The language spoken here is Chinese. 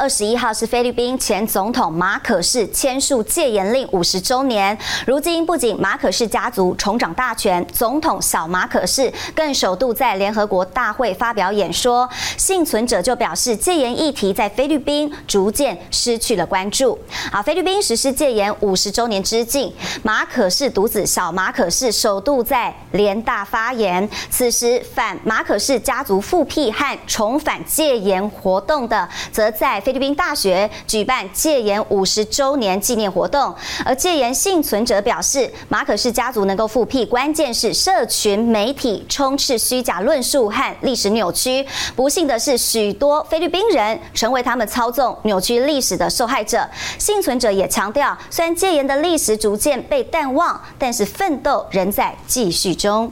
二十一号是菲律宾前总统马可仕签署戒严令五十周年。如今，不仅马可仕家族重掌大权，总统小马可仕更首度在联合国大会发表演说。幸存者就表示，戒严议题在菲律宾逐渐失去了关注。啊，菲律宾实施戒严五十周年之际，马可仕独子小马可仕首度在联大发言。此时，反马可仕家族复辟和重返戒严活动的，则在。菲律宾大学举办戒严五十周年纪念活动，而戒严幸存者表示，马可氏家族能够复辟，关键是社群媒体充斥虚假论述和历史扭曲。不幸的是，许多菲律宾人成为他们操纵扭曲历史的受害者。幸存者也强调，虽然戒严的历史逐渐被淡忘，但是奋斗仍在继续中。